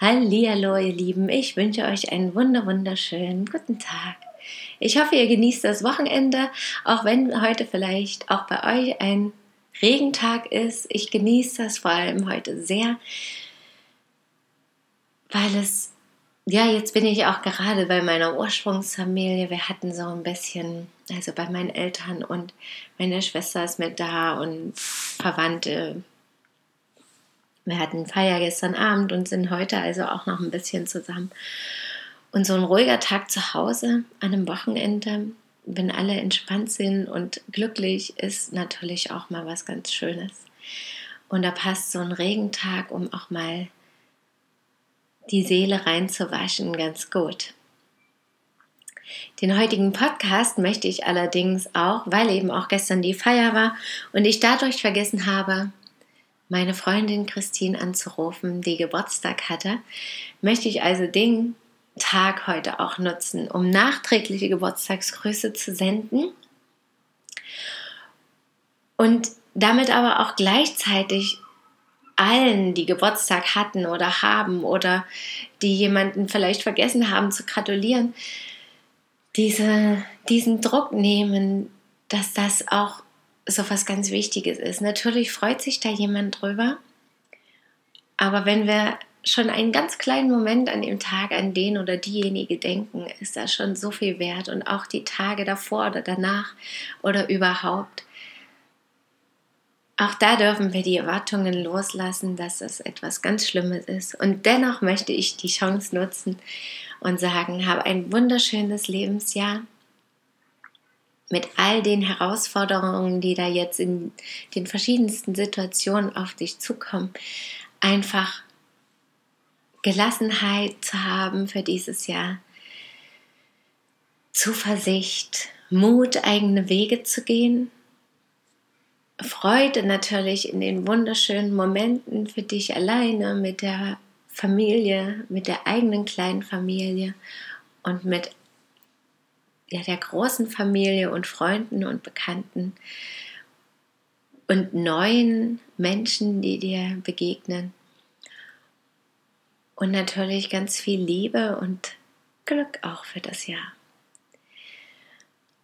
Hallihallo, ihr Lieben. Ich wünsche euch einen wunder wunderschönen guten Tag. Ich hoffe, ihr genießt das Wochenende, auch wenn heute vielleicht auch bei euch ein Regentag ist. Ich genieße das vor allem heute sehr, weil es, ja, jetzt bin ich auch gerade bei meiner Ursprungsfamilie. Wir hatten so ein bisschen, also bei meinen Eltern und meine Schwester ist mit da und Verwandte wir hatten Feier gestern Abend und sind heute also auch noch ein bisschen zusammen. Und so ein ruhiger Tag zu Hause an einem Wochenende, wenn alle entspannt sind und glücklich, ist natürlich auch mal was ganz Schönes. Und da passt so ein Regentag, um auch mal die Seele reinzuwaschen, ganz gut. Den heutigen Podcast möchte ich allerdings auch, weil eben auch gestern die Feier war und ich dadurch vergessen habe, meine Freundin Christine anzurufen, die Geburtstag hatte, möchte ich also den Tag heute auch nutzen, um nachträgliche Geburtstagsgrüße zu senden und damit aber auch gleichzeitig allen, die Geburtstag hatten oder haben oder die jemanden vielleicht vergessen haben zu gratulieren, diese, diesen Druck nehmen, dass das auch so was ganz Wichtiges ist. Natürlich freut sich da jemand drüber, aber wenn wir schon einen ganz kleinen Moment an dem Tag an den oder diejenige denken, ist das schon so viel wert und auch die Tage davor oder danach oder überhaupt. Auch da dürfen wir die Erwartungen loslassen, dass es etwas ganz Schlimmes ist. Und dennoch möchte ich die Chance nutzen und sagen, habe ein wunderschönes Lebensjahr mit all den Herausforderungen, die da jetzt in den verschiedensten Situationen auf dich zukommen, einfach Gelassenheit zu haben für dieses Jahr, Zuversicht, Mut, eigene Wege zu gehen, Freude natürlich in den wunderschönen Momenten für dich alleine mit der Familie, mit der eigenen kleinen Familie und mit ja, der großen Familie und Freunden und Bekannten und neuen Menschen, die dir begegnen. Und natürlich ganz viel Liebe und Glück auch für das Jahr.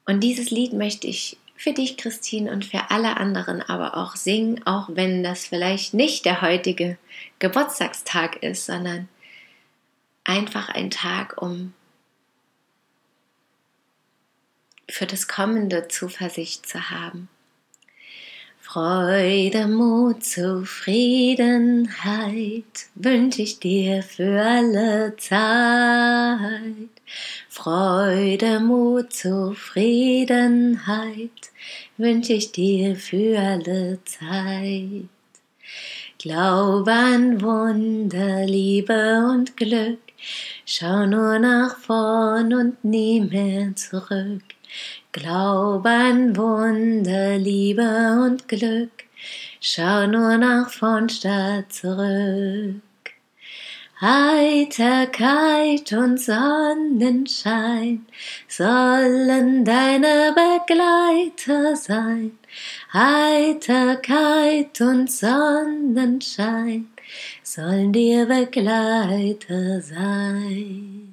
Und dieses Lied möchte ich für dich, Christine, und für alle anderen aber auch singen, auch wenn das vielleicht nicht der heutige Geburtstagstag ist, sondern einfach ein Tag, um für das Kommende Zuversicht zu haben. Freude, Mut, Zufriedenheit wünsche ich dir für alle Zeit. Freude, Mut, Zufriedenheit wünsche ich dir für alle Zeit. Glaub an Wunder, Liebe und Glück, schau nur nach vorn und nie mehr zurück. Glaub an Wunder, Liebe und Glück, schau nur nach vorn statt zurück. Heiterkeit und Sonnenschein sollen deine Begleiter sein. Heiterkeit und Sonnenschein sollen dir Begleiter sein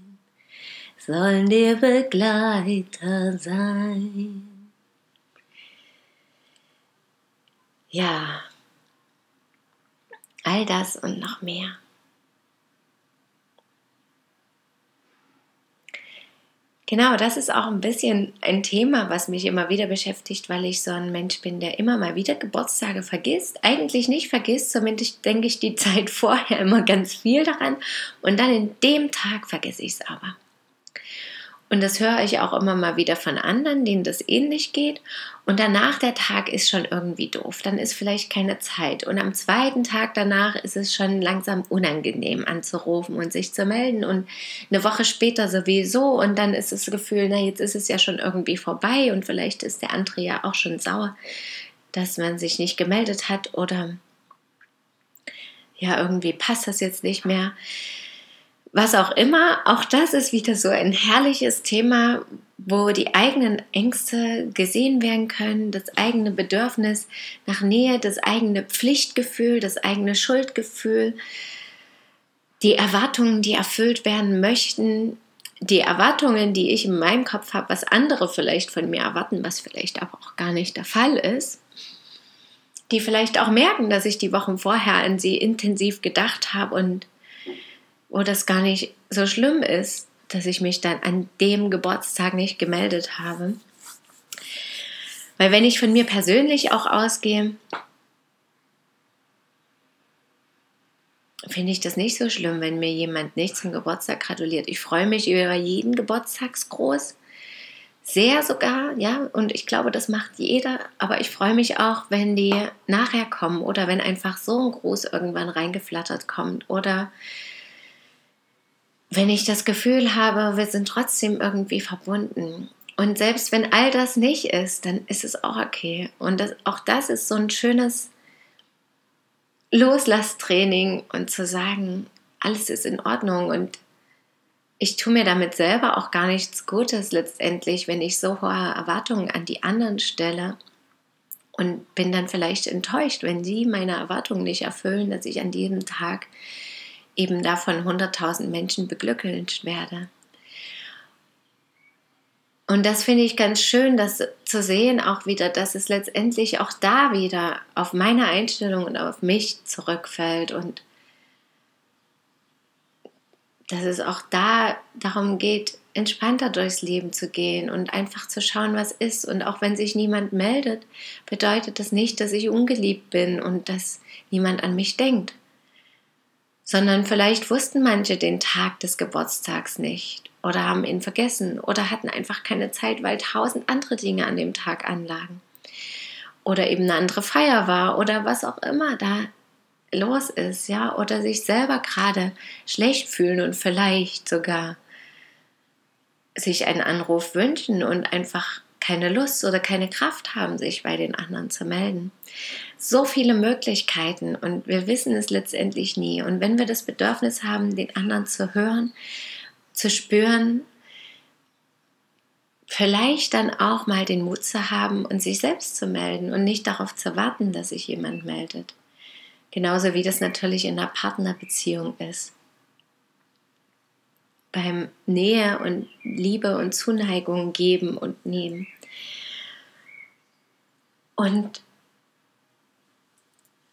sollen dir Begleiter sein. Ja, all das und noch mehr. Genau, das ist auch ein bisschen ein Thema, was mich immer wieder beschäftigt, weil ich so ein Mensch bin, der immer mal wieder Geburtstage vergisst. Eigentlich nicht vergisst, zumindest denke ich die Zeit vorher immer ganz viel daran und dann in dem Tag vergesse ich es aber. Und das höre ich auch immer mal wieder von anderen, denen das ähnlich geht. Und danach der Tag ist schon irgendwie doof. Dann ist vielleicht keine Zeit. Und am zweiten Tag danach ist es schon langsam unangenehm anzurufen und sich zu melden. Und eine Woche später sowieso. Und dann ist das Gefühl, na, jetzt ist es ja schon irgendwie vorbei. Und vielleicht ist der andere ja auch schon sauer, dass man sich nicht gemeldet hat. Oder ja, irgendwie passt das jetzt nicht mehr was auch immer, auch das ist wieder so ein herrliches Thema, wo die eigenen Ängste gesehen werden können, das eigene Bedürfnis nach Nähe, das eigene Pflichtgefühl, das eigene Schuldgefühl, die Erwartungen, die erfüllt werden möchten, die Erwartungen, die ich in meinem Kopf habe, was andere vielleicht von mir erwarten, was vielleicht aber auch gar nicht der Fall ist, die vielleicht auch merken, dass ich die Wochen vorher an sie intensiv gedacht habe und wo das gar nicht so schlimm ist, dass ich mich dann an dem Geburtstag nicht gemeldet habe. Weil wenn ich von mir persönlich auch ausgehe, finde ich das nicht so schlimm, wenn mir jemand nicht zum Geburtstag gratuliert. Ich freue mich über jeden Geburtstagsgruß. Sehr sogar, ja, und ich glaube, das macht jeder, aber ich freue mich auch, wenn die nachher kommen oder wenn einfach so ein Gruß irgendwann reingeflattert kommt oder wenn ich das Gefühl habe, wir sind trotzdem irgendwie verbunden. Und selbst wenn all das nicht ist, dann ist es auch okay. Und das, auch das ist so ein schönes Loslasstraining und zu sagen, alles ist in Ordnung und ich tue mir damit selber auch gar nichts Gutes letztendlich, wenn ich so hohe Erwartungen an die anderen stelle und bin dann vielleicht enttäuscht, wenn sie meine Erwartungen nicht erfüllen, dass ich an diesem Tag eben davon 100.000 Menschen beglückwünscht werde. Und das finde ich ganz schön, das zu sehen auch wieder, dass es letztendlich auch da wieder auf meine Einstellung und auf mich zurückfällt und dass es auch da darum geht, entspannter durchs Leben zu gehen und einfach zu schauen, was ist. Und auch wenn sich niemand meldet, bedeutet das nicht, dass ich ungeliebt bin und dass niemand an mich denkt sondern vielleicht wussten manche den Tag des Geburtstags nicht oder haben ihn vergessen oder hatten einfach keine Zeit, weil tausend andere Dinge an dem Tag anlagen. Oder eben eine andere Feier war oder was auch immer da los ist, ja, oder sich selber gerade schlecht fühlen und vielleicht sogar sich einen Anruf wünschen und einfach keine Lust oder keine Kraft haben, sich bei den anderen zu melden. So viele Möglichkeiten und wir wissen es letztendlich nie. Und wenn wir das Bedürfnis haben, den anderen zu hören, zu spüren, vielleicht dann auch mal den Mut zu haben und sich selbst zu melden und nicht darauf zu warten, dass sich jemand meldet. Genauso wie das natürlich in einer Partnerbeziehung ist beim Nähe und Liebe und Zuneigung geben und nehmen. Und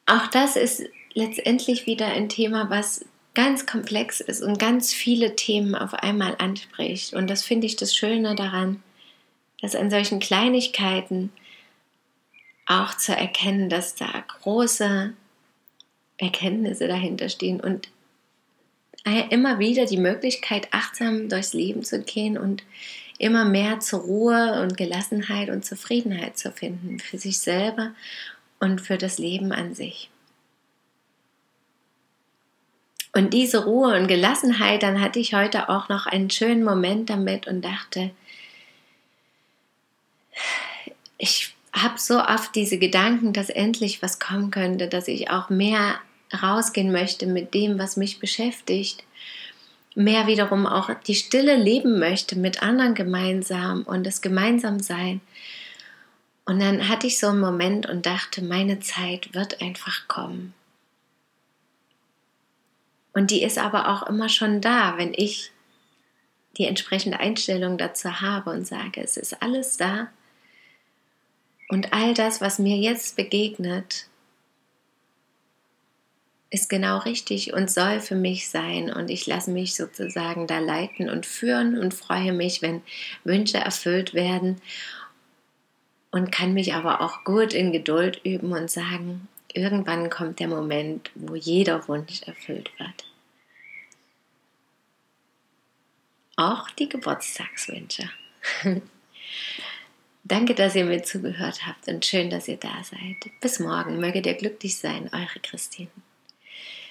auch das ist letztendlich wieder ein Thema, was ganz komplex ist und ganz viele Themen auf einmal anspricht. Und das finde ich das Schöne daran, dass an solchen Kleinigkeiten auch zu erkennen, dass da große Erkenntnisse dahinter stehen und immer wieder die Möglichkeit, achtsam durchs Leben zu gehen und immer mehr zur Ruhe und Gelassenheit und Zufriedenheit zu finden für sich selber und für das Leben an sich. Und diese Ruhe und Gelassenheit, dann hatte ich heute auch noch einen schönen Moment damit und dachte, ich habe so oft diese Gedanken, dass endlich was kommen könnte, dass ich auch mehr rausgehen möchte mit dem, was mich beschäftigt, mehr wiederum auch die Stille leben möchte mit anderen gemeinsam und das Gemeinsamsein. Und dann hatte ich so einen Moment und dachte, meine Zeit wird einfach kommen. Und die ist aber auch immer schon da, wenn ich die entsprechende Einstellung dazu habe und sage, es ist alles da. Und all das, was mir jetzt begegnet, ist genau richtig und soll für mich sein und ich lasse mich sozusagen da leiten und führen und freue mich, wenn Wünsche erfüllt werden und kann mich aber auch gut in Geduld üben und sagen, irgendwann kommt der Moment, wo jeder Wunsch erfüllt wird. Auch die Geburtstagswünsche. Danke, dass ihr mir zugehört habt und schön, dass ihr da seid. Bis morgen, Möge ihr glücklich sein, eure Christine.